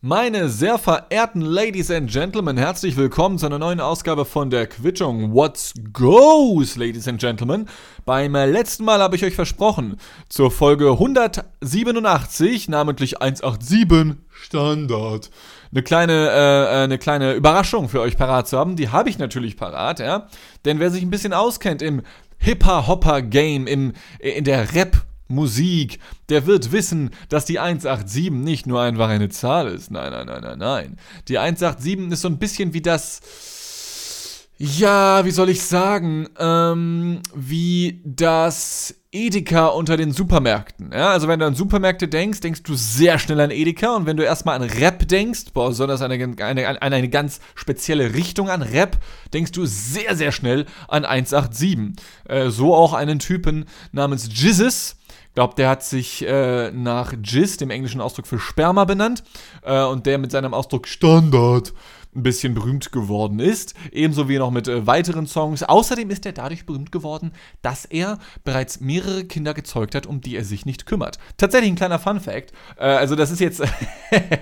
Meine sehr verehrten Ladies and Gentlemen, herzlich willkommen zu einer neuen Ausgabe von der Quittung What's Goes, Ladies and Gentlemen. Beim letzten Mal habe ich euch versprochen, zur Folge 187, namentlich 187 Standard, eine kleine, äh, eine kleine Überraschung für euch parat zu haben. Die habe ich natürlich parat, ja. Denn wer sich ein bisschen auskennt im Hipper-Hopper-Game, in der Rap- Musik, der wird wissen, dass die 187 nicht nur einfach eine Zahl ist. Nein, nein, nein, nein, nein. Die 187 ist so ein bisschen wie das. Ja, wie soll ich sagen? Ähm, wie das Edeka unter den Supermärkten. Ja, also wenn du an Supermärkte denkst, denkst du sehr schnell an Edeka und wenn du erstmal an Rap denkst, besonders an eine, eine, eine ganz spezielle Richtung an Rap, denkst du sehr, sehr schnell an 187. Äh, so auch einen Typen namens Jizzes, glaube, der hat sich äh, nach Jizz, dem englischen Ausdruck für Sperma, benannt. Äh, und der mit seinem Ausdruck Standard ein bisschen berühmt geworden ist. Ebenso wie noch mit äh, weiteren Songs. Außerdem ist er dadurch berühmt geworden, dass er bereits mehrere Kinder gezeugt hat, um die er sich nicht kümmert. Tatsächlich ein kleiner Fun Fact. Äh, also das ist jetzt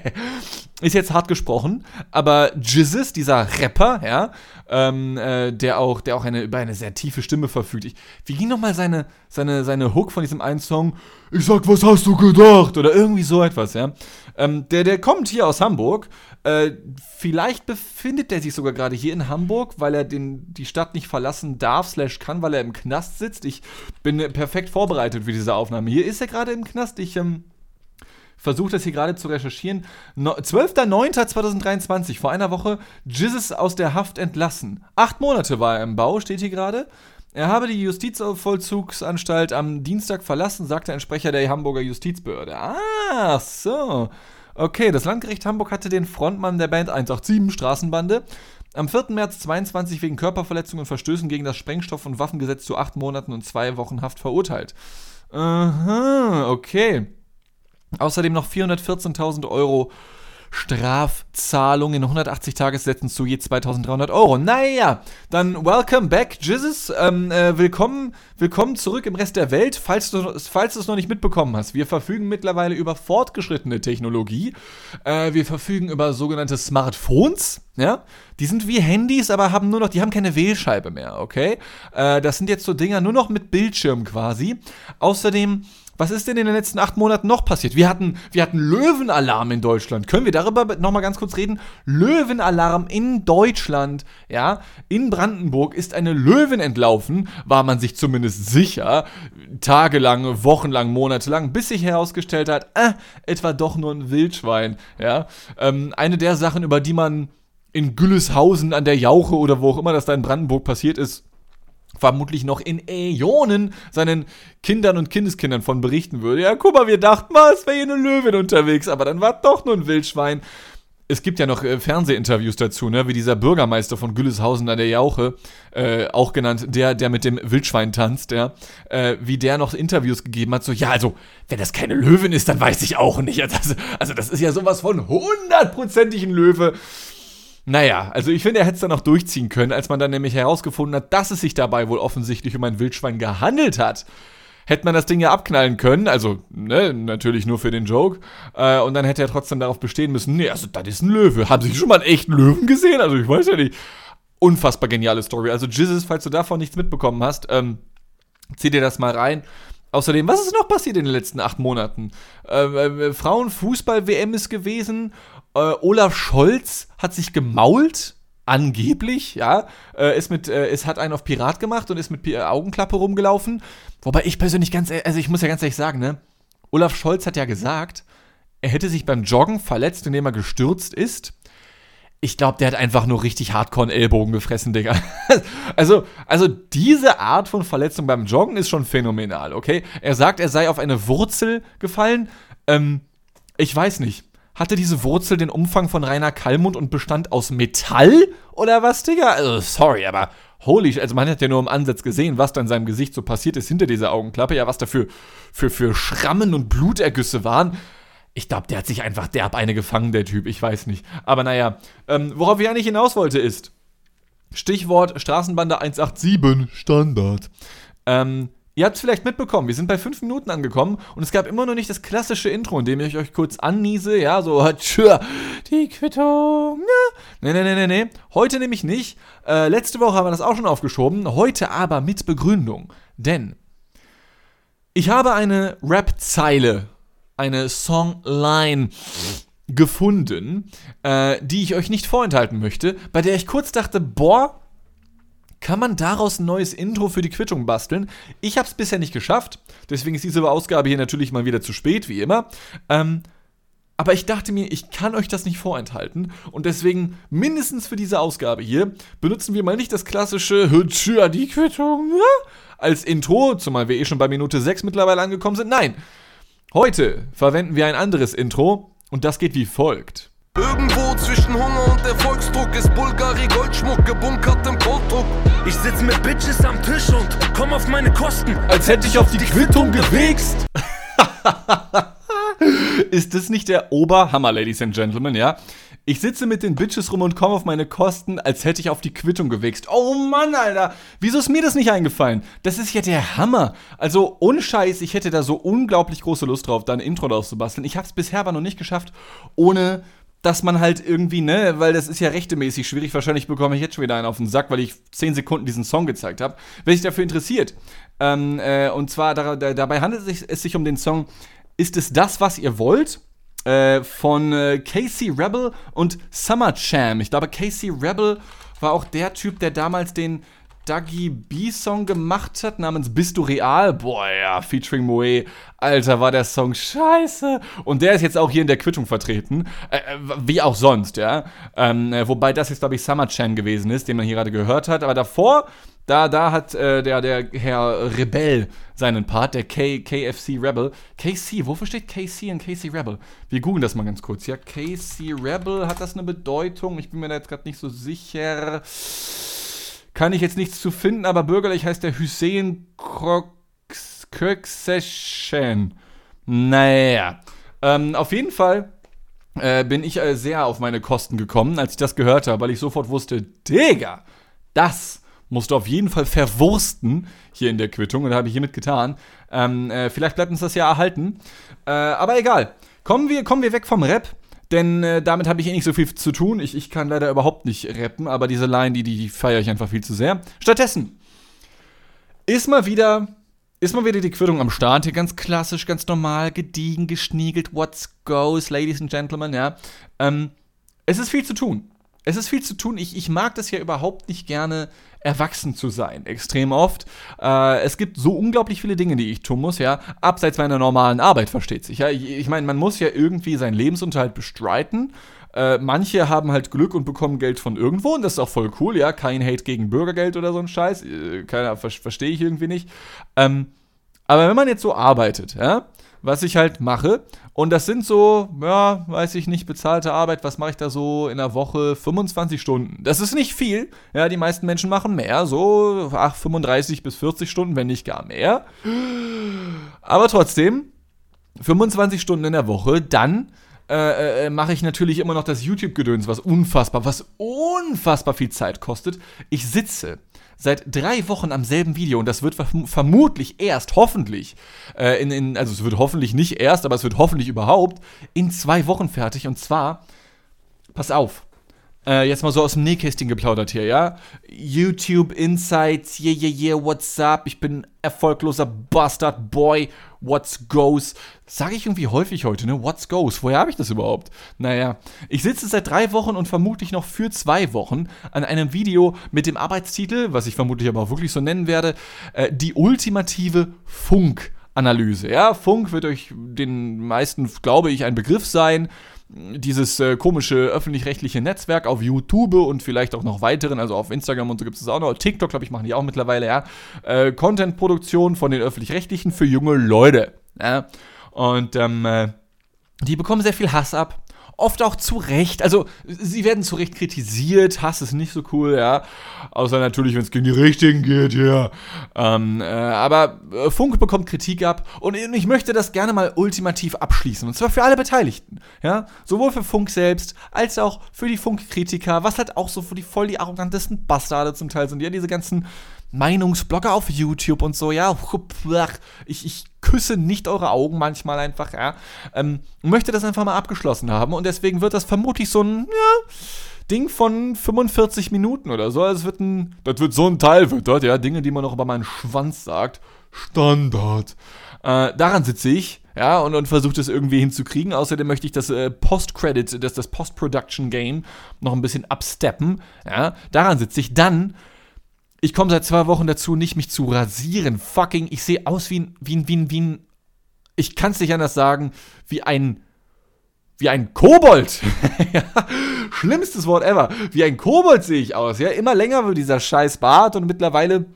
ist jetzt hart gesprochen, aber Jizzes, dieser Rapper, ja, ähm, äh, der auch, der auch eine, über eine sehr tiefe Stimme verfügt. Ich, wie ging nochmal seine, seine, seine Hook von diesem einen Song? Ich sag, was hast du gedacht? Oder irgendwie so etwas, ja. Ähm, der, der kommt hier aus Hamburg. Äh, vielleicht befindet er sich sogar gerade hier in Hamburg, weil er den, die Stadt nicht verlassen darf, slash kann, weil er im Knast sitzt. Ich bin perfekt vorbereitet für diese Aufnahme. Hier ist er gerade im Knast. Ich, ähm, versuche das hier gerade zu recherchieren. No, 12.09.2023, vor einer Woche, Jizzes aus der Haft entlassen. Acht Monate war er im Bau, steht hier gerade. Er habe die Justizvollzugsanstalt am Dienstag verlassen, sagte ein Sprecher der Hamburger Justizbehörde. Ah, so. Okay, das Landgericht Hamburg hatte den Frontmann der Band 187 Straßenbande am 4. März 22 wegen Körperverletzung und Verstößen gegen das Sprengstoff- und Waffengesetz zu acht Monaten und zwei Wochen Haft verurteilt. Aha, okay. Außerdem noch 414.000 Euro Strafzahlung in 180 Tagessätzen zu je 2300 Euro. Naja, dann welcome back, Jizzes. Ähm, äh, willkommen, willkommen zurück im Rest der Welt, falls du, falls es noch nicht mitbekommen hast. Wir verfügen mittlerweile über fortgeschrittene Technologie. Äh, wir verfügen über sogenannte Smartphones. Ja, die sind wie Handys, aber haben nur noch, die haben keine Wählscheibe mehr, okay? Äh, das sind jetzt so Dinger nur noch mit Bildschirm quasi. Außerdem was ist denn in den letzten acht Monaten noch passiert? Wir hatten, wir hatten Löwenalarm in Deutschland. Können wir darüber nochmal ganz kurz reden? Löwenalarm in Deutschland, ja, in Brandenburg ist eine Löwin entlaufen, war man sich zumindest sicher, tagelang, wochenlang, monatelang, bis sich herausgestellt hat, äh, etwa doch nur ein Wildschwein, ja. Ähm, eine der Sachen, über die man in Gülleshausen an der Jauche oder wo auch immer das da in Brandenburg passiert ist, vermutlich noch in Äonen seinen Kindern und Kindeskindern von berichten würde. Ja, guck mal, wir dachten mal, es wäre hier eine Löwin unterwegs, aber dann war doch nur ein Wildschwein. Es gibt ja noch äh, Fernsehinterviews dazu, ne, wie dieser Bürgermeister von Gülleshausen an der Jauche, äh, auch genannt, der, der mit dem Wildschwein tanzt, ja, äh, wie der noch Interviews gegeben hat, so, ja, also, wenn das keine Löwin ist, dann weiß ich auch nicht. Also, also das ist ja sowas von hundertprozentigen Löwe. Naja, also ich finde, er hätte es dann auch durchziehen können, als man dann nämlich herausgefunden hat, dass es sich dabei wohl offensichtlich um ein Wildschwein gehandelt hat. Hätte man das Ding ja abknallen können, also ne, natürlich nur für den Joke. Äh, und dann hätte er trotzdem darauf bestehen müssen, nee, also das ist ein Löwe. Haben Sie schon mal einen echten Löwen gesehen? Also ich weiß ja nicht. Unfassbar geniale Story. Also Jizzes, falls du davon nichts mitbekommen hast, ähm, zieh dir das mal rein. Außerdem, was ist noch passiert in den letzten acht Monaten? Äh, äh, Frauenfußball-WM ist gewesen äh, Olaf Scholz hat sich gemault, angeblich, ja, äh, ist mit, äh, es hat einen auf Pirat gemacht und ist mit P Augenklappe rumgelaufen. Wobei ich persönlich ganz, also ich muss ja ganz ehrlich sagen, ne, Olaf Scholz hat ja gesagt, er hätte sich beim Joggen verletzt, indem er gestürzt ist. Ich glaube, der hat einfach nur richtig hardcore Ellbogen gefressen, Digga. also, also diese Art von Verletzung beim Joggen ist schon phänomenal, okay? Er sagt, er sei auf eine Wurzel gefallen. Ähm, ich weiß nicht. Hatte diese Wurzel den Umfang von Rainer Kallmund und bestand aus Metall? Oder was, Digga? Also, sorry, aber holy, also man hat ja nur im Ansatz gesehen, was da in seinem Gesicht so passiert ist hinter dieser Augenklappe. Ja, was da für, für, für Schrammen und Blutergüsse waren. Ich glaube, der hat sich einfach derb eine gefangen, der Typ. Ich weiß nicht. Aber naja, ähm, worauf ich eigentlich hinaus wollte ist, Stichwort Straßenbande 187 Standard. Ähm, Ihr habt es vielleicht mitbekommen, wir sind bei fünf Minuten angekommen und es gab immer noch nicht das klassische Intro, in dem ich euch kurz anniese, ja, so, tschür, die Quittung, ja. Nee, nee, nee, nee, nee. Heute nämlich nicht. Äh, letzte Woche haben wir das auch schon aufgeschoben, heute aber mit Begründung. Denn ich habe eine Rap-Zeile, eine Songline gefunden, äh, die ich euch nicht vorenthalten möchte, bei der ich kurz dachte, boah, kann man daraus ein neues Intro für die Quittung basteln? Ich habe es bisher nicht geschafft, deswegen ist diese Ausgabe hier natürlich mal wieder zu spät, wie immer. Ähm, aber ich dachte mir, ich kann euch das nicht vorenthalten und deswegen mindestens für diese Ausgabe hier benutzen wir mal nicht das klassische Hütschür die Quittung ja? als Intro, zumal wir eh schon bei Minute 6 mittlerweile angekommen sind. Nein, heute verwenden wir ein anderes Intro und das geht wie folgt. Irgendwo zwischen Hunger und Erfolgsdruck ist Bulgari Goldschmuck gebunkert im Koldruck. Ich sitz mit Bitches am Tisch und komm auf meine Kosten. Als hätte ich auf die Quittung gewichst. ist das nicht der Oberhammer, Ladies and Gentlemen, ja? Ich sitze mit den Bitches rum und komme auf meine Kosten, als hätte ich auf die Quittung gewichst. Oh Mann, Alter. Wieso ist mir das nicht eingefallen? Das ist ja der Hammer. Also, ohne Scheiß, ich hätte da so unglaublich große Lust drauf, da ein Intro draus zu basteln. Ich habe es bisher aber noch nicht geschafft, ohne dass man halt irgendwie, ne, weil das ist ja rechtemäßig schwierig, wahrscheinlich bekomme ich jetzt schon wieder einen auf den Sack, weil ich 10 Sekunden diesen Song gezeigt habe. Wer sich dafür interessiert, ähm, äh, und zwar da, da, dabei handelt es sich, um den Song Ist es das, was ihr wollt? Äh, von äh, Casey Rebel und Summer Cham. Ich glaube, Casey Rebel war auch der Typ, der damals den Dougie B-Song gemacht hat, namens Bist du real? Boah, ja, featuring Moe. Alter, war der Song scheiße. Und der ist jetzt auch hier in der Quittung vertreten. Äh, äh wie auch sonst, ja. Ähm, äh, wobei das jetzt, glaube ich, Summer Chan gewesen ist, den man hier gerade gehört hat. Aber davor, da, da hat äh, der, der Herr Rebell seinen Part, der K, KFC Rebel. KC, wofür steht KC und KC Rebel? Wir googeln das mal ganz kurz, ja. KC Rebel, hat das eine Bedeutung? Ich bin mir da jetzt gerade nicht so sicher kann ich jetzt nichts zu finden, aber bürgerlich heißt der Hussein Kökseschen. Naja. Ähm, auf jeden Fall äh, bin ich äh, sehr auf meine Kosten gekommen, als ich das gehört habe, weil ich sofort wusste, Digga, das musst du auf jeden Fall verwursten hier in der Quittung und da habe ich hiermit getan. Ähm, äh, vielleicht bleibt uns das ja erhalten. Äh, aber egal. Kommen wir, kommen wir weg vom Rap denn äh, damit habe ich eh nicht so viel zu tun. Ich, ich kann leider überhaupt nicht rappen, aber diese Line, die, die, feiere ich einfach viel zu sehr. Stattdessen ist mal wieder, ist mal wieder die Quittung am Start. Hier ganz klassisch, ganz normal, gediegen, geschniegelt, what's goes, Ladies and Gentlemen, ja. Ähm, es ist viel zu tun. Es ist viel zu tun. Ich, ich mag das ja überhaupt nicht gerne, erwachsen zu sein, extrem oft. Äh, es gibt so unglaublich viele Dinge, die ich tun muss, ja, abseits meiner normalen Arbeit, versteht sich. Ja, ich, ich meine, man muss ja irgendwie seinen Lebensunterhalt bestreiten. Äh, manche haben halt Glück und bekommen Geld von irgendwo und das ist auch voll cool, ja. Kein Hate gegen Bürgergeld oder so ein Scheiß. Äh, keiner, ver verstehe ich irgendwie nicht. Ähm, aber wenn man jetzt so arbeitet, ja, was ich halt mache. Und das sind so, ja, weiß ich nicht, bezahlte Arbeit. Was mache ich da so in der Woche? 25 Stunden. Das ist nicht viel. Ja, die meisten Menschen machen mehr. So, ach, 35 bis 40 Stunden, wenn nicht gar mehr. Aber trotzdem, 25 Stunden in der Woche, dann äh, äh, mache ich natürlich immer noch das YouTube-Gedöns, was unfassbar, was unfassbar viel Zeit kostet. Ich sitze seit drei Wochen am selben Video und das wird vermutlich erst, hoffentlich, äh, in, in, also es wird hoffentlich nicht erst, aber es wird hoffentlich überhaupt in zwei Wochen fertig. Und zwar, pass auf, äh, jetzt mal so aus dem Nähkästchen geplaudert hier, ja? YouTube Insights, yeah, yeah, yeah, what's up? Ich bin erfolgloser Bastard Boy, what's goes? Sage ich irgendwie häufig heute, ne? What's goes? Woher habe ich das überhaupt? Naja, ich sitze seit drei Wochen und vermutlich noch für zwei Wochen an einem Video mit dem Arbeitstitel, was ich vermutlich aber auch wirklich so nennen werde, äh, die ultimative Funk. Analyse. Ja, Funk wird euch den meisten, glaube ich, ein Begriff sein dieses äh, komische öffentlich-rechtliche Netzwerk auf YouTube und vielleicht auch noch weiteren, also auf Instagram und so gibt es auch noch. TikTok, glaube ich, machen die auch mittlerweile, ja. Äh, Content-Produktion von den öffentlich-rechtlichen für junge Leute. Ja? Und ähm, äh, die bekommen sehr viel Hass ab oft auch zu Recht. Also, sie werden zu Recht kritisiert. Hass ist nicht so cool, ja. Außer natürlich, wenn es gegen die Richtigen geht, ja. Ähm, äh, aber äh, Funk bekommt Kritik ab und ich möchte das gerne mal ultimativ abschließen. Und zwar für alle Beteiligten, ja. Sowohl für Funk selbst, als auch für die Funkkritiker, was halt auch so für die voll die arrogantesten Bastarde zum Teil sind, ja. Diese ganzen Meinungsblogger auf YouTube und so, ja. Ich, ich küsse nicht eure Augen manchmal einfach, ja. Ähm, möchte das einfach mal abgeschlossen haben und deswegen wird das vermutlich so ein, ja, Ding von 45 Minuten oder so. Also es wird ein, das wird so ein Teil, wird dort, ja. Dinge, die man noch über meinen Schwanz sagt. Standard. Äh, daran sitze ich, ja, und, und versuche das irgendwie hinzukriegen. Außerdem möchte ich das äh, Post-Credit, das, das Post-Production-Game noch ein bisschen absteppen, ja. Daran sitze ich. Dann ich komme seit zwei Wochen dazu, nicht mich zu rasieren. Fucking, ich sehe aus wie ein, wie ein, wie ein, wie ein, ich kann es nicht anders sagen, wie ein, wie ein Kobold. schlimmstes Wort ever. Wie ein Kobold sehe ich aus. Ja, immer länger wird dieser scheiß Bart und mittlerweile,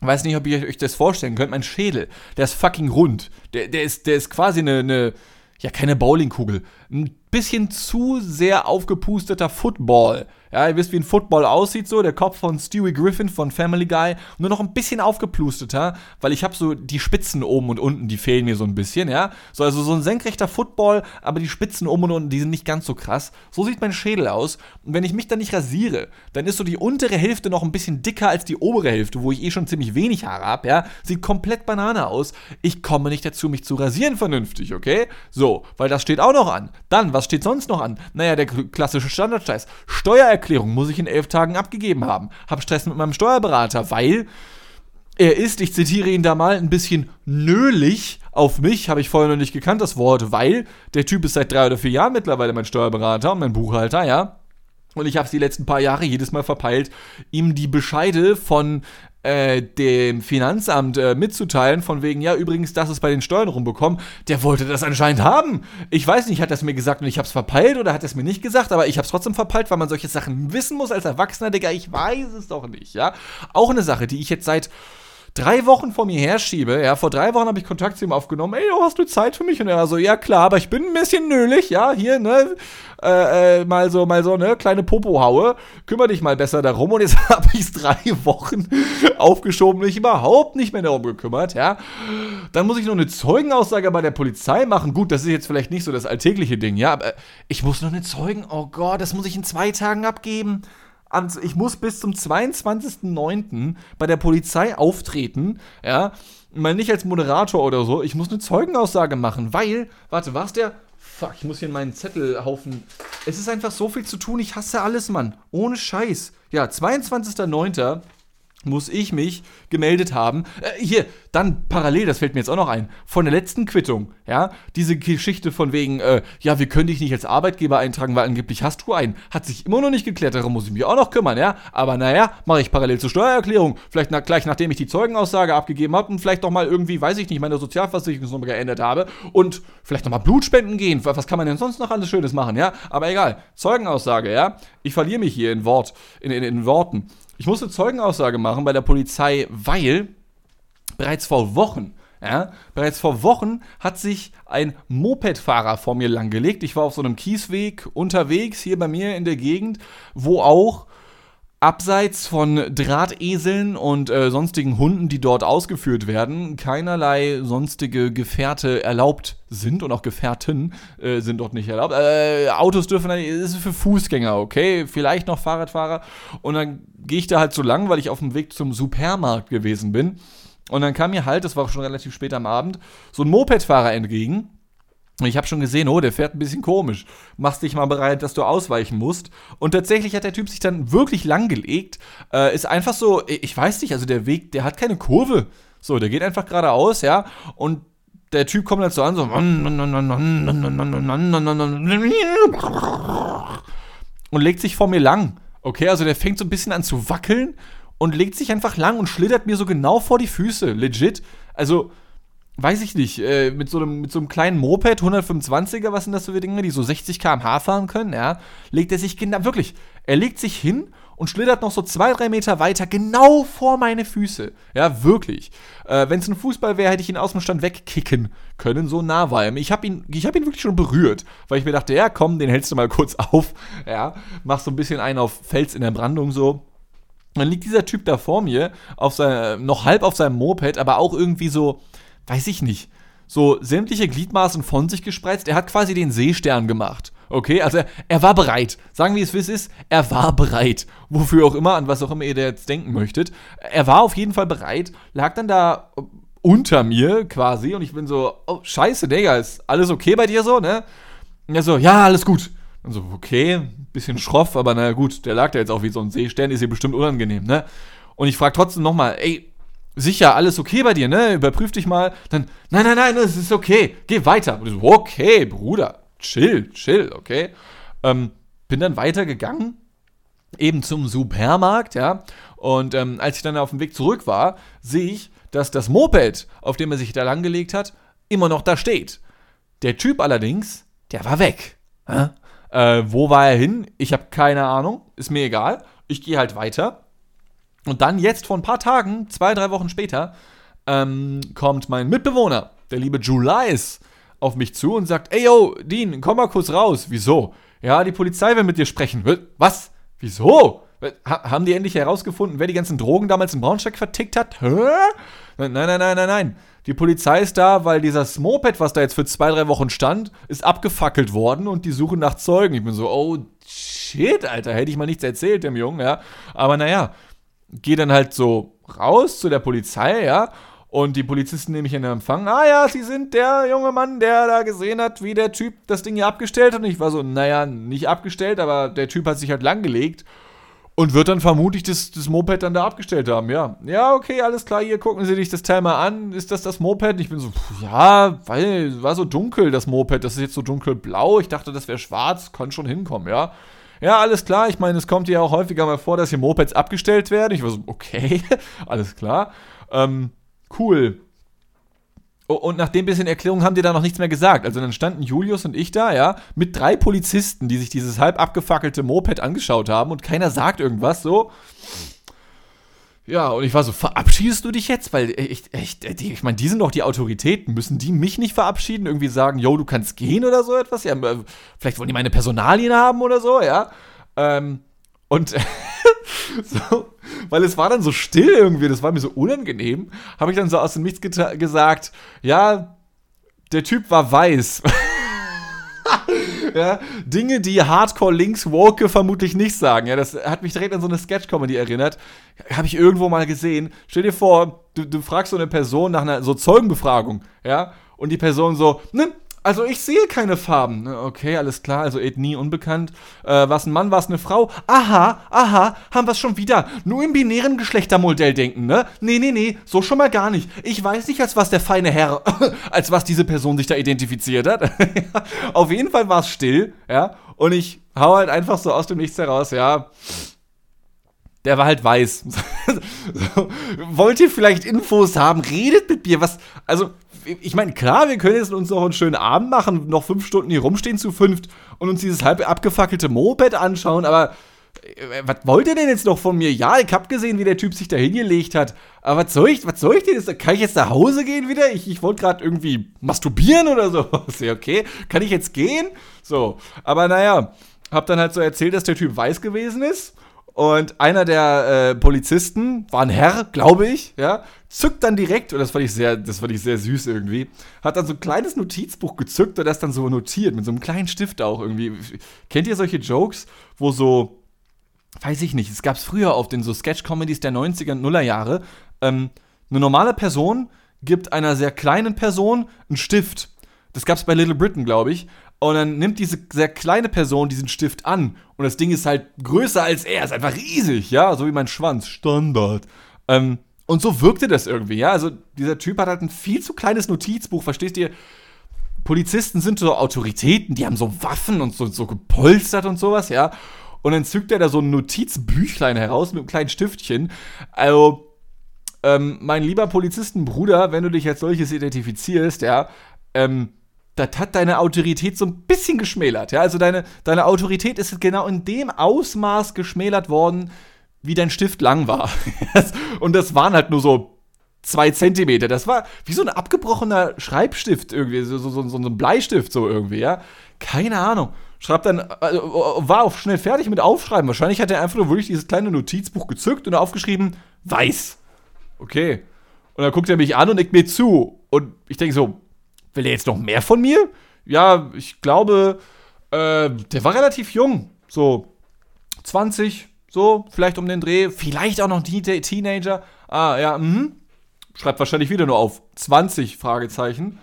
weiß nicht, ob ihr euch das vorstellen könnt, mein Schädel, der ist fucking rund. Der, der, ist, der ist quasi eine, eine ja, keine Bowlingkugel. Ein bisschen zu sehr aufgepusteter Football. Ja, ihr wisst, wie ein Football aussieht so, der Kopf von Stewie Griffin von Family Guy, nur noch ein bisschen aufgeplusteter, weil ich habe so die Spitzen oben und unten, die fehlen mir so ein bisschen, ja. So also so ein senkrechter Football, aber die Spitzen oben und unten, die sind nicht ganz so krass. So sieht mein Schädel aus und wenn ich mich dann nicht rasiere, dann ist so die untere Hälfte noch ein bisschen dicker als die obere Hälfte, wo ich eh schon ziemlich wenig Haare habe, ja. Sieht komplett Banane aus. Ich komme nicht dazu, mich zu rasieren vernünftig, okay? So, weil das steht auch noch an. Dann, was steht sonst noch an? Naja, der klassische Standardscheiß. Steuererklärung Steuererklärung muss ich in elf Tagen abgegeben haben. Hab Stress mit meinem Steuerberater, weil er ist, ich zitiere ihn da mal, ein bisschen nölig auf mich, habe ich vorher noch nicht gekannt, das Wort, weil der Typ ist seit drei oder vier Jahren mittlerweile mein Steuerberater und mein Buchhalter, ja. Und ich habe es die letzten paar Jahre jedes Mal verpeilt, ihm die Bescheide von äh, dem Finanzamt äh, mitzuteilen, von wegen, ja, übrigens, das ist bei den Steuern rumbekommen, der wollte das anscheinend haben. Ich weiß nicht, hat es mir gesagt und ich habe es verpeilt oder hat es mir nicht gesagt, aber ich habe es trotzdem verpeilt, weil man solche Sachen wissen muss als Erwachsener, Digga, ich weiß es doch nicht, ja. Auch eine Sache, die ich jetzt seit drei Wochen vor mir herschiebe. Ja, vor drei Wochen habe ich Kontakt zu ihm aufgenommen. Ey, hast du Zeit für mich? Und er war so, ja klar, aber ich bin ein bisschen nölig, ja, hier, ne, äh, äh, mal so, mal so, ne, kleine Popo haue. Kümmer dich mal besser darum. Und jetzt habe ich es drei Wochen aufgeschoben, mich überhaupt nicht mehr darum gekümmert, ja. Dann muss ich noch eine Zeugenaussage bei der Polizei machen. Gut, das ist jetzt vielleicht nicht so das alltägliche Ding, ja, aber ich muss noch eine Zeugen, oh Gott, das muss ich in zwei Tagen abgeben ich muss bis zum 22.09. bei der Polizei auftreten, ja, mal nicht als Moderator oder so, ich muss eine Zeugenaussage machen, weil, warte, war's der? Fuck, ich muss hier in meinen Zettelhaufen. Es ist einfach so viel zu tun, ich hasse alles, Mann. Ohne Scheiß. Ja, 22.09 muss ich mich gemeldet haben. Äh, hier, dann parallel, das fällt mir jetzt auch noch ein, von der letzten Quittung, ja, diese Geschichte von wegen, äh, ja, wir können dich nicht als Arbeitgeber eintragen, weil angeblich hast du einen, hat sich immer noch nicht geklärt, darum muss ich mich auch noch kümmern, ja, aber naja, mache ich parallel zur Steuererklärung, vielleicht nach, gleich nachdem ich die Zeugenaussage abgegeben habe und vielleicht noch mal irgendwie, weiß ich nicht, meine Sozialversicherungsnummer geändert habe und vielleicht noch mal Blutspenden gehen, was kann man denn sonst noch alles Schönes machen, ja, aber egal, Zeugenaussage, ja, ich verliere mich hier in Wort, in, in, in Worten. Ich musste Zeugenaussage machen bei der Polizei, weil bereits vor Wochen, ja, bereits vor Wochen hat sich ein Mopedfahrer vor mir langgelegt. Ich war auf so einem Kiesweg unterwegs hier bei mir in der Gegend, wo auch abseits von Drahteseln und äh, sonstigen Hunden, die dort ausgeführt werden, keinerlei sonstige Gefährte erlaubt sind und auch Gefährten äh, sind dort nicht erlaubt. Äh, Autos dürfen, das ist für Fußgänger, okay? Vielleicht noch Fahrradfahrer. Und dann gehe ich da halt so lang, weil ich auf dem Weg zum Supermarkt gewesen bin. Und dann kam mir halt, das war schon relativ spät am Abend, so ein Mopedfahrer entgegen ich habe schon gesehen, oh, der fährt ein bisschen komisch. Machst dich mal bereit, dass du ausweichen musst. Und tatsächlich hat der Typ sich dann wirklich langgelegt. Äh, ist einfach so, ich weiß nicht, also der Weg, der hat keine Kurve. So, der geht einfach geradeaus, ja. Und der Typ kommt dann so an, so. Und legt sich vor mir lang. Okay, also der fängt so ein bisschen an zu wackeln und legt sich einfach lang und schlittert mir so genau vor die Füße. Legit. Also, weiß ich nicht, äh, mit, so einem, mit so einem kleinen Moped, 125er, was sind das für Dinge, die so 60 km/h fahren können, ja, legt er sich genau, wirklich, er legt sich hin und schlittert noch so zwei, drei Meter weiter, genau vor meine Füße. Ja, wirklich. Äh, Wenn es ein Fußball wäre, hätte ich ihn aus dem Stand wegkicken können, so nah war er. Ich habe ihn, hab ihn wirklich schon berührt, weil ich mir dachte, ja, komm, den hältst du mal kurz auf, ja, mach so ein bisschen einen auf Fels in der Brandung so. Dann liegt dieser Typ da vor mir, auf sein, noch halb auf seinem Moped, aber auch irgendwie so, weiß ich nicht, so sämtliche Gliedmaßen von sich gespreizt. Er hat quasi den Seestern gemacht. Okay, also er, er war bereit. Sagen wir es, wie es ist. Er war bereit. Wofür auch immer, an was auch immer ihr da jetzt denken möchtet. Er war auf jeden Fall bereit, lag dann da unter mir quasi und ich bin so, oh, scheiße, Digga, ist alles okay bei dir so, ne? Und er so, ja, alles gut. Und so, okay, bisschen schroff, aber naja gut, der lag da jetzt auch wie so ein Seestern, ist hier bestimmt unangenehm, ne? Und ich frage trotzdem nochmal, ey, sicher, alles okay bei dir, ne? Überprüf dich mal. Dann, nein, nein, nein, es ist okay, geh weiter. Und ich so, okay, Bruder, chill, chill, okay. Ähm, bin dann weitergegangen, eben zum Supermarkt, ja. Und ähm, als ich dann auf dem Weg zurück war, sehe ich, dass das Moped, auf dem er sich da langgelegt hat, immer noch da steht. Der Typ allerdings, der war weg. Äh, wo war er hin? Ich habe keine Ahnung, ist mir egal. Ich gehe halt weiter. Und dann jetzt vor ein paar Tagen, zwei, drei Wochen später, ähm, kommt mein Mitbewohner, der liebe Julius, auf mich zu und sagt, ey yo, Dean, komm mal kurz raus. Wieso? Ja, die Polizei will mit dir sprechen. Was? Wieso? Ha haben die endlich herausgefunden, wer die ganzen Drogen damals in Braunschweig vertickt hat? Hä? Nein, nein, nein, nein, nein. Die Polizei ist da, weil dieser Moped, was da jetzt für zwei, drei Wochen stand, ist abgefackelt worden und die suchen nach Zeugen. Ich bin so, oh shit, Alter, hätte ich mal nichts erzählt dem Jungen, ja. Aber naja, geh dann halt so raus zu der Polizei, ja. Und die Polizisten nehme ich in Empfang. Ah ja, Sie sind der junge Mann, der da gesehen hat, wie der Typ das Ding hier abgestellt hat. Und ich war so, naja, nicht abgestellt, aber der Typ hat sich halt langgelegt. Und wird dann vermutlich das, das Moped dann da abgestellt haben, ja. Ja, okay, alles klar, hier gucken Sie sich das Teil mal an. Ist das das Moped? Ich bin so, ja, weil war so dunkel, das Moped. Das ist jetzt so dunkelblau. Ich dachte, das wäre schwarz. Kann schon hinkommen, ja. Ja, alles klar. Ich meine, es kommt ja auch häufiger mal vor, dass hier Mopeds abgestellt werden. Ich war so, okay, alles klar. Ähm, cool. Und nach dem bisschen Erklärung haben die da noch nichts mehr gesagt. Also dann standen Julius und ich da, ja, mit drei Polizisten, die sich dieses halb abgefackelte Moped angeschaut haben und keiner sagt irgendwas so. Ja, und ich war so, verabschiedest du dich jetzt? Weil ich, ich, ich meine, die sind doch die Autoritäten. Müssen die mich nicht verabschieden? Irgendwie sagen, yo, du kannst gehen oder so etwas? Ja, äh, vielleicht wollen die meine Personalien haben oder so, ja. Ähm, und so, weil es war dann so still irgendwie, das war mir so unangenehm, habe ich dann so aus dem Nichts gesagt, ja, der Typ war weiß. ja, Dinge, die Hardcore Links Woke vermutlich nicht sagen. Ja, das hat mich direkt an so eine Sketch-Comedy erinnert. Habe ich irgendwo mal gesehen. Stell dir vor, du, du fragst so eine Person nach einer so Zeugenbefragung, ja, und die Person so, ne, also ich sehe keine Farben. Ne, okay, alles klar, also Ethnie unbekannt. Äh, was ein Mann, was eine Frau. Aha, aha, haben wir es schon wieder. Nur im binären Geschlechtermodell denken, ne? Nee, nee, nee, so schon mal gar nicht. Ich weiß nicht, als was der feine Herr, als was diese Person sich da identifiziert hat. Auf jeden Fall war es still, ja. Und ich hau halt einfach so aus dem Nichts heraus, ja. Der war halt weiß. so, wollt ihr vielleicht Infos haben? Redet mit mir. Was? Also, ich meine, klar, wir können jetzt uns noch einen schönen Abend machen, noch fünf Stunden hier rumstehen zu fünft und uns dieses halb abgefackelte Moped anschauen, aber äh, was wollt ihr denn jetzt noch von mir? Ja, ich hab gesehen, wie der Typ sich da hingelegt hat. Aber was soll ich, was soll ich denn jetzt? Kann ich jetzt nach Hause gehen wieder? Ich, ich wollte gerade irgendwie masturbieren oder so. Ja okay. Kann ich jetzt gehen? So. Aber naja, hab dann halt so erzählt, dass der Typ weiß gewesen ist. Und einer der äh, Polizisten, war ein Herr, glaube ich, ja, zückt dann direkt, und das fand ich sehr, das fand ich sehr süß irgendwie, hat dann so ein kleines Notizbuch gezückt und das dann so notiert, mit so einem kleinen Stift auch irgendwie. Kennt ihr solche Jokes, wo so, weiß ich nicht, es gab es früher auf den so Sketch-Comedies der 90er und Nullerjahre, ähm, eine normale Person gibt einer sehr kleinen Person einen Stift. Das gab es bei Little Britain, glaube ich. Und dann nimmt diese sehr kleine Person diesen Stift an und das Ding ist halt größer als er, ist einfach riesig, ja, so wie mein Schwanz. Standard. Ähm, und so wirkte das irgendwie, ja. Also dieser Typ hat halt ein viel zu kleines Notizbuch, verstehst ihr? Polizisten sind so Autoritäten, die haben so Waffen und so, so gepolstert und sowas, ja. Und dann zückt er da so ein Notizbüchlein heraus mit einem kleinen Stiftchen. Also, ähm, mein lieber Polizistenbruder, wenn du dich als solches identifizierst, ja, ähm, das hat deine Autorität so ein bisschen geschmälert. Ja? Also deine, deine Autorität ist genau in dem Ausmaß geschmälert worden, wie dein Stift lang war. Und das waren halt nur so zwei Zentimeter. Das war wie so ein abgebrochener Schreibstift irgendwie, so, so, so, so ein Bleistift so irgendwie, ja. Keine Ahnung. Schreibt dann, äh, war auch schnell fertig mit Aufschreiben. Wahrscheinlich hat er einfach nur wirklich dieses kleine Notizbuch gezückt und aufgeschrieben, weiß. Okay. Und dann guckt er mich an und nickt mir zu. Und ich denke so, Will er jetzt noch mehr von mir? Ja, ich glaube, Äh, der war relativ jung. So 20, so, vielleicht um den Dreh. Vielleicht auch noch die Teenager. Ah, ja, mhm. Schreibt wahrscheinlich wieder nur auf 20 Fragezeichen.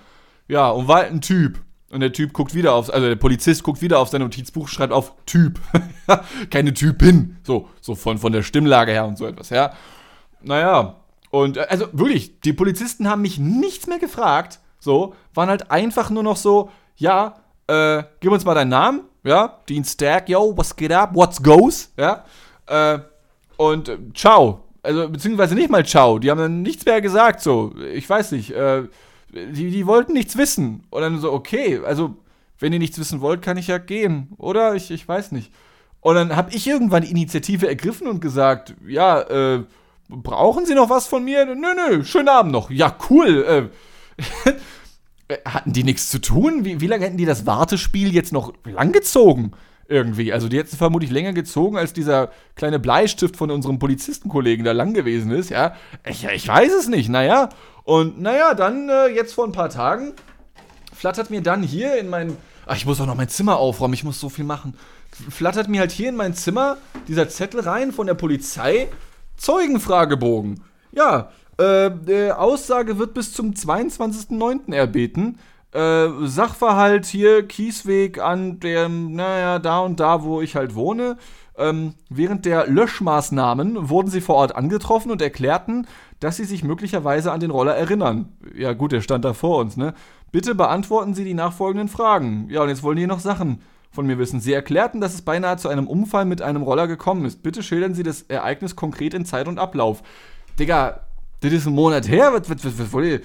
Ja, und war halt ein Typ. Und der Typ guckt wieder auf, also der Polizist guckt wieder auf sein Notizbuch, schreibt auf Typ. Keine Typin. So, so von, von der Stimmlage her und so etwas, ja. Naja, und äh, also wirklich, die Polizisten haben mich nichts mehr gefragt. So, waren halt einfach nur noch so, ja, äh, gib uns mal deinen Namen, ja, Dean Stack, yo, was geht ab, what's goes, ja, äh, und äh, ciao. Also, beziehungsweise nicht mal ciao, die haben dann nichts mehr gesagt, so, ich weiß nicht, äh, die, die wollten nichts wissen. Und dann so, okay, also, wenn ihr nichts wissen wollt, kann ich ja gehen, oder? Ich, ich weiß nicht. Und dann habe ich irgendwann die Initiative ergriffen und gesagt, ja, äh, brauchen Sie noch was von mir? Nö, nö, schönen Abend noch. Ja, cool. Äh, hatten die nichts zu tun? Wie, wie lange hätten die das Wartespiel jetzt noch langgezogen? Irgendwie. Also die hätten vermutlich länger gezogen, als dieser kleine Bleistift von unserem Polizistenkollegen da lang gewesen ist, ja. Ich, ich weiß es nicht, naja. Und naja, dann äh, jetzt vor ein paar Tagen flattert mir dann hier in mein. Ach, ich muss auch noch mein Zimmer aufräumen, ich muss so viel machen. Flattert mir halt hier in mein Zimmer dieser Zettel rein von der Polizei. Zeugenfragebogen. Ja, äh, Aussage wird bis zum 22.09. erbeten. Äh, Sachverhalt hier, Kiesweg an dem, naja, da und da, wo ich halt wohne. Ähm, während der Löschmaßnahmen wurden sie vor Ort angetroffen und erklärten, dass sie sich möglicherweise an den Roller erinnern. Ja, gut, der stand da vor uns, ne? Bitte beantworten Sie die nachfolgenden Fragen. Ja, und jetzt wollen die noch Sachen von mir wissen. Sie erklärten, dass es beinahe zu einem Unfall mit einem Roller gekommen ist. Bitte schildern Sie das Ereignis konkret in Zeit und Ablauf. Digga, das ist ein Monat her. Was, was, was, was,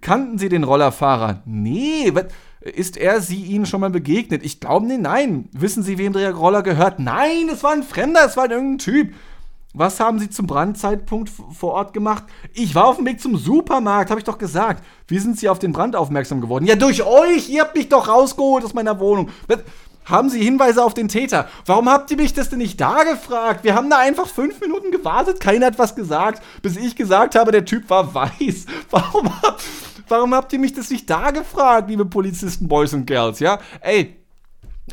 kannten Sie den Rollerfahrer? Nee, was, ist er sie Ihnen schon mal begegnet? Ich glaube, nee, nein. Wissen Sie, wem der Roller gehört? Nein, es war ein Fremder, es war irgendein Typ. Was haben Sie zum Brandzeitpunkt vor Ort gemacht? Ich war auf dem Weg zum Supermarkt, habe ich doch gesagt. Wie sind Sie auf den Brand aufmerksam geworden? Ja, durch euch! Ihr habt mich doch rausgeholt aus meiner Wohnung. Haben Sie Hinweise auf den Täter? Warum habt ihr mich das denn nicht da gefragt? Wir haben da einfach fünf Minuten gewartet, keiner hat was gesagt, bis ich gesagt habe, der Typ war weiß. Warum, warum habt ihr mich das nicht da gefragt, liebe Polizisten, Boys und Girls, ja? Ey,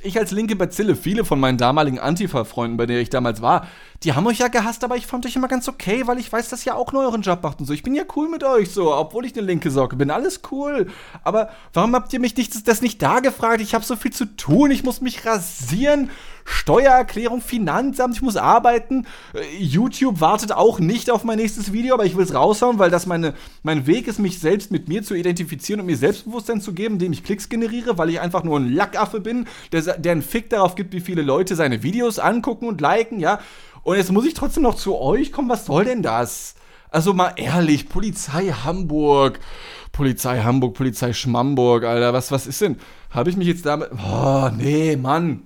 ich als linke Bazille, viele von meinen damaligen Antifa-Freunden, bei denen ich damals war, die haben euch ja gehasst, aber ich fand euch immer ganz okay, weil ich weiß, dass ihr auch nur euren Job macht und so. Ich bin ja cool mit euch so, obwohl ich eine linke Socke bin. Alles cool. Aber warum habt ihr mich nicht, das nicht da gefragt? Ich habe so viel zu tun. Ich muss mich rasieren. Steuererklärung, Finanzamt, ich muss arbeiten. Äh, YouTube wartet auch nicht auf mein nächstes Video, aber ich will es raushauen, weil das meine, mein Weg ist, mich selbst mit mir zu identifizieren und mir Selbstbewusstsein zu geben, indem ich Klicks generiere, weil ich einfach nur ein Lackaffe bin, der, der einen Fick darauf gibt, wie viele Leute seine Videos angucken und liken, ja. Und jetzt muss ich trotzdem noch zu euch kommen. Was soll denn das? Also mal ehrlich, Polizei Hamburg, Polizei Hamburg, Polizei Schmamburg, Alter, was, was ist denn? Habe ich mich jetzt damit. Oh, nee, Mann.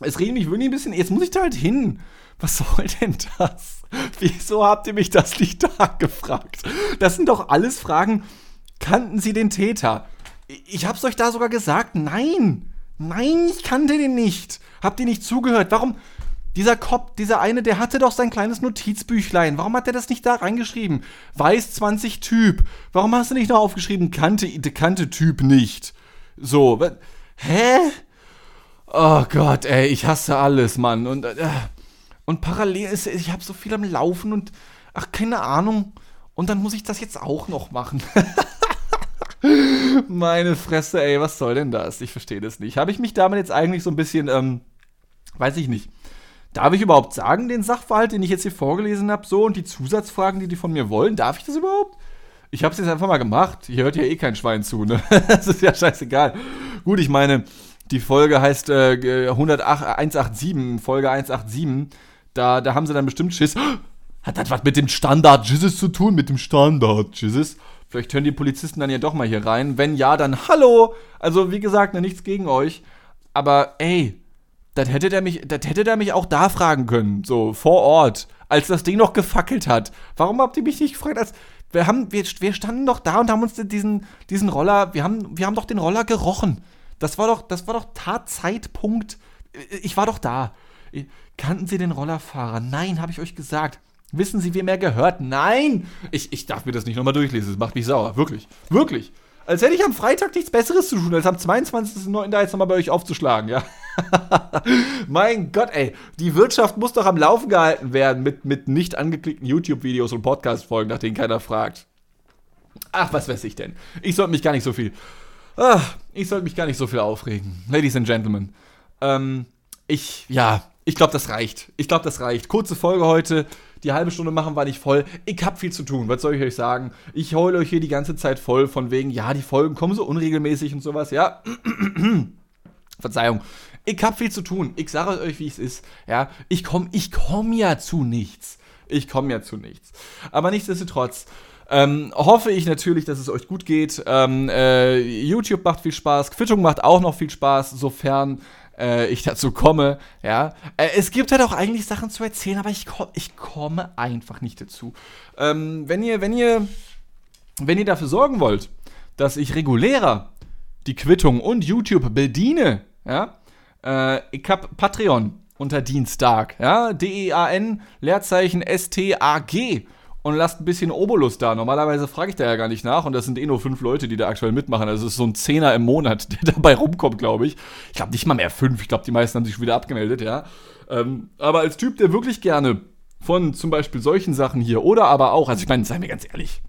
Es reden mich wirklich ein bisschen. Jetzt muss ich da halt hin. Was soll denn das? Wieso habt ihr mich das nicht da gefragt? Das sind doch alles Fragen. Kannten Sie den Täter? Ich hab's euch da sogar gesagt. Nein. Nein, ich kannte den nicht. Habt ihr nicht zugehört? Warum, dieser Kopf, dieser eine, der hatte doch sein kleines Notizbüchlein. Warum hat er das nicht da reingeschrieben? Weiß 20 Typ. Warum hast du nicht noch aufgeschrieben, kannte, kannte Typ nicht? So, hä? Oh Gott, ey, ich hasse alles, Mann. Und, äh, und parallel ist, ich habe so viel am Laufen und, ach, keine Ahnung. Und dann muss ich das jetzt auch noch machen. Meine Fresse, ey, was soll denn das? Ich verstehe das nicht. Habe ich mich damit jetzt eigentlich so ein bisschen, ähm, weiß ich nicht Darf ich überhaupt sagen, den Sachverhalt, den ich jetzt hier vorgelesen habe, so und die Zusatzfragen, die die von mir wollen? Darf ich das überhaupt? Ich habe es jetzt einfach mal gemacht. Hier hört ja eh kein Schwein zu, ne? das ist ja scheißegal. Gut, ich meine, die Folge heißt äh, 108, 187, Folge 187. Da, da haben sie dann bestimmt Schiss. Hat das was mit dem Standard Jesus zu tun? Mit dem Standard Jesus? Vielleicht hören die Polizisten dann ja doch mal hier rein. Wenn ja, dann hallo. Also, wie gesagt, ne, nichts gegen euch. Aber ey, das hätte der mich, das hätte der mich auch da fragen können, so vor Ort, als das Ding noch gefackelt hat. Warum habt ihr mich nicht gefragt? Als, wir, haben, wir, wir standen doch da und haben uns diesen, diesen Roller, wir haben, wir haben doch den Roller gerochen. Das war doch, das war doch Tatzeitpunkt. Ich war doch da. Kannten Sie den Rollerfahrer? Nein, habe ich euch gesagt. Wissen Sie, wem er gehört? Nein! Ich, ich darf mir das nicht nochmal durchlesen. Das macht mich sauer. Wirklich. Wirklich. Als hätte ich am Freitag nichts Besseres zu tun, als am 22.09. da jetzt nochmal bei euch aufzuschlagen, ja. mein Gott, ey. Die Wirtschaft muss doch am Laufen gehalten werden mit, mit nicht angeklickten YouTube-Videos und Podcast-Folgen, nach denen keiner fragt. Ach, was weiß ich denn? Ich sollte mich gar nicht so viel. Ach, ich sollte mich gar nicht so viel aufregen. Ladies and Gentlemen. Ähm, ich, ja, ich glaube, das reicht. Ich glaube, das reicht. Kurze Folge heute. Die halbe Stunde machen war nicht voll. Ich habe viel zu tun. Was soll ich euch sagen? Ich heule euch hier die ganze Zeit voll von wegen, ja, die Folgen kommen so unregelmäßig und sowas. Ja. Verzeihung. Ich habe viel zu tun. Ich sage euch, wie es ist. Ja, ich komme ich komm ja zu nichts. Ich komme ja zu nichts. Aber nichtsdestotrotz. Ähm, hoffe ich natürlich, dass es euch gut geht. Ähm, äh, YouTube macht viel Spaß, Quittung macht auch noch viel Spaß, sofern äh, ich dazu komme. Ja, äh, es gibt halt auch eigentlich Sachen zu erzählen, aber ich, komm, ich komme einfach nicht dazu. Ähm, wenn ihr, wenn ihr, wenn ihr dafür sorgen wollt, dass ich regulärer die Quittung und YouTube bediene, ja, äh, ich hab Patreon unter Dienstag, ja, D-E-A-N, Leerzeichen S-T-A-G und lasst ein bisschen Obolus da. Normalerweise frage ich da ja gar nicht nach und das sind eh nur fünf Leute, die da aktuell mitmachen. Also es ist so ein Zehner im Monat, der dabei rumkommt, glaube ich. Ich glaube nicht mal mehr fünf. Ich glaube, die meisten haben sich schon wieder abgemeldet, ja. Ähm, aber als Typ, der wirklich gerne von zum Beispiel solchen Sachen hier oder aber auch, also ich meine, seien wir ganz ehrlich,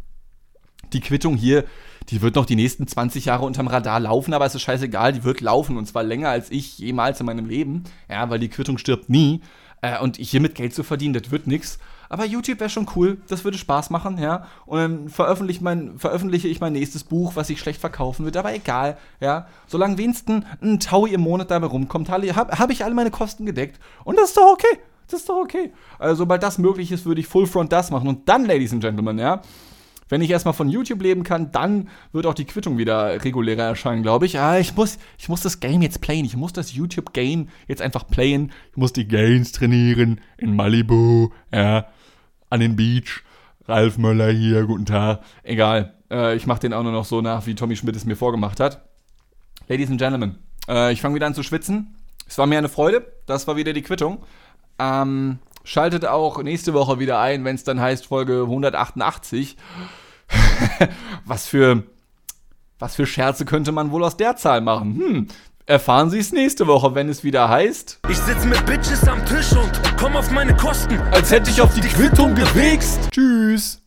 die Quittung hier, die wird noch die nächsten 20 Jahre unterm Radar laufen, aber es ist scheißegal, die wird laufen und zwar länger als ich jemals in meinem Leben, ja, weil die Quittung stirbt nie. Äh, und hiermit Geld zu verdienen, das wird nichts. Aber YouTube wäre schon cool, das würde Spaß machen, ja. Und dann veröffentliche, mein, veröffentliche ich mein nächstes Buch, was sich schlecht verkaufen wird, aber egal, ja. Solange wenigstens ein Taui im Monat dabei rumkommt, habe hab ich alle meine Kosten gedeckt. Und das ist doch okay. Das ist doch okay. Also, sobald das möglich ist, würde ich Full Front das machen. Und dann, Ladies and Gentlemen, ja, wenn ich erstmal von YouTube leben kann, dann wird auch die Quittung wieder regulärer erscheinen, glaube ich. Ah, ich muss, ich muss das Game jetzt playen. Ich muss das YouTube-Game jetzt einfach playen. Ich muss die Gains trainieren in Malibu, ja an den Beach. Ralf Möller hier, guten Tag. Egal. Äh, ich mache den auch nur noch so nach, wie Tommy Schmidt es mir vorgemacht hat. Ladies and Gentlemen, äh, ich fange wieder an zu schwitzen. Es war mir eine Freude. Das war wieder die Quittung. Ähm, schaltet auch nächste Woche wieder ein, wenn es dann heißt Folge 188. was für was für Scherze könnte man wohl aus der Zahl machen? Hm, Erfahren Sie es nächste Woche, wenn es wieder heißt. Ich sitze mit Bitches am Tisch und komm auf meine Kosten. Als hätte ich auf die Quittung gewichst. Tschüss.